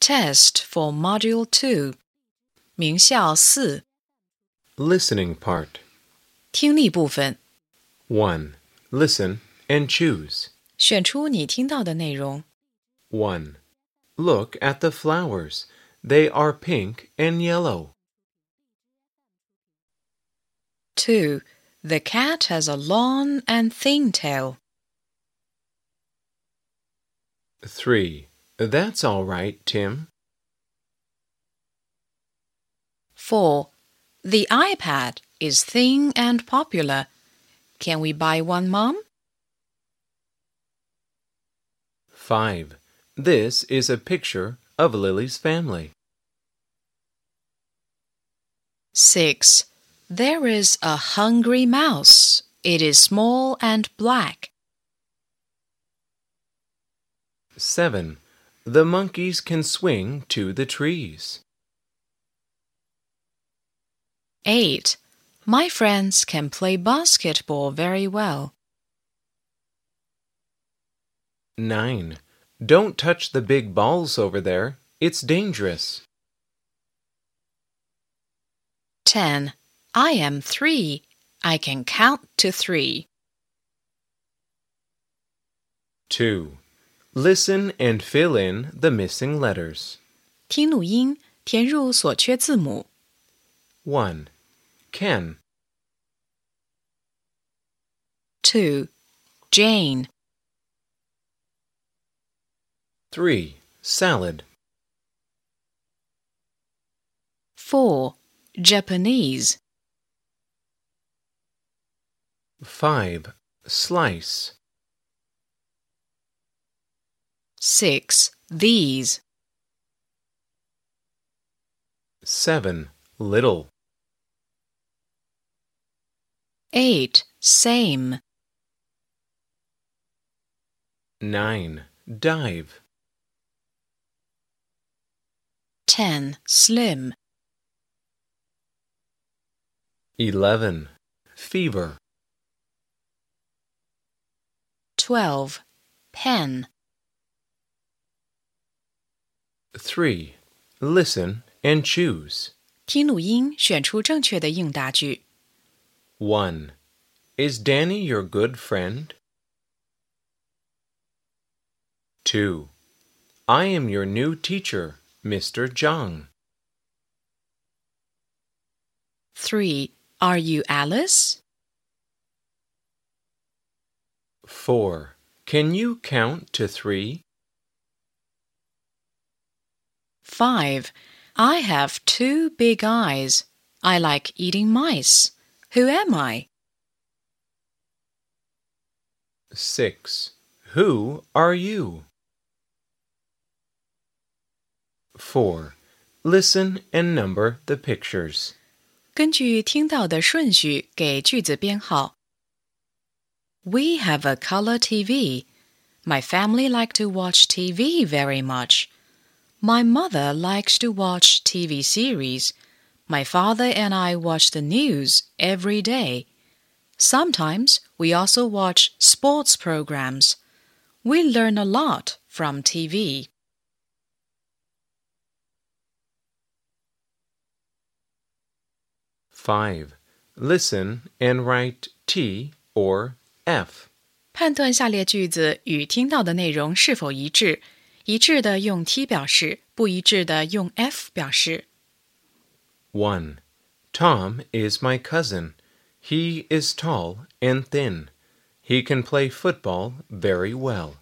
Test for Module 2. 名校四 Listening part. 听力部分， 1. Listen and choose. 选出你听到的内容。 1. Look at the flowers. They are pink and yellow. 2. The cat has a long and thin tail. 3. That's all right, Tim. 4. The iPad is thin and popular. Can we buy one, Mom? 5. This is a picture of Lily's family. 6. There is a hungry mouse. It is small and black. 7. The monkeys can swing to the trees. 8. My friends can play basketball very well. 9. Don't touch the big balls over there. It's dangerous. 10. I am three. I can count to three. 2. Listen and fill in the missing letters. 听录音，填入所缺字母。 1. Ken. 2. Jane. 3. Salad. 4. Japanese. 5. Slice. 6. These. 7. Little. 8. Same. 9. Dive. 10. Slim. 11. Fever. 12. Pen. 3. Listen and choose. 听录音，选出正确的应答句。 1. Is Danny your good friend? 2. I am your new teacher, Mr. Zhang. 3. Are you Alice? 4. Can you count to three? 5. I have two big eyes. I like eating mice. Who am I? 6. Who are you? 4. Listen and number the pictures. 根据听到的顺序给句子编号。We have a color TV. My family like to watch TV very much. My mother likes to watch TV series. My father and I watch the news every day. Sometimes we also watch sports programs. We learn a lot from TV. 5. Listen and write T or F. 判断下列句子与听到的内容是否一致， 一致的用 T 表示，不一致的用 F 表示。 1. Tom is my cousin. He is tall and thin. He can play football very well.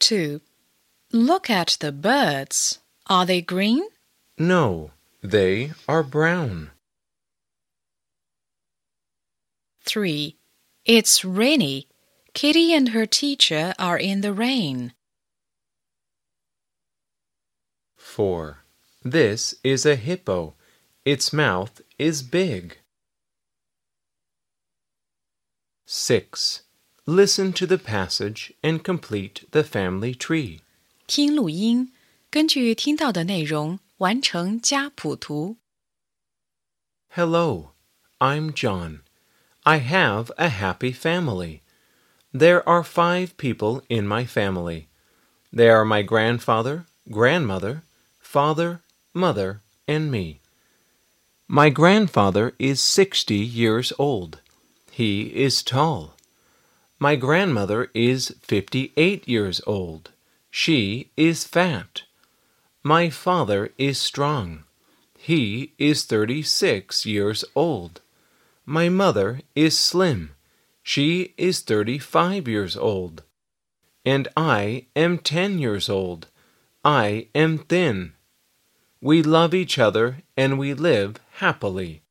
2. Look at the birds. Are they green? No, they are brown. 3. It's rainy. Kitty and her teacher are in the rain. 4. This is a hippo. Its mouth is big. 6. Listen to the passage and complete the family tree. 听录音，根据听到的内容完成家谱图。 Hello, I'm John. I have a happy family. There are five people in my family. They are my grandfather, grandmother, father, mother, and me. My grandfather is sixty years old. He is tall. My grandmother is fifty eight years old. She is fat. My father is strong. He is thirty six years old. My mother is slim. She is thirty five years old. And I am ten years old. I am thin. We love each other and we live happily.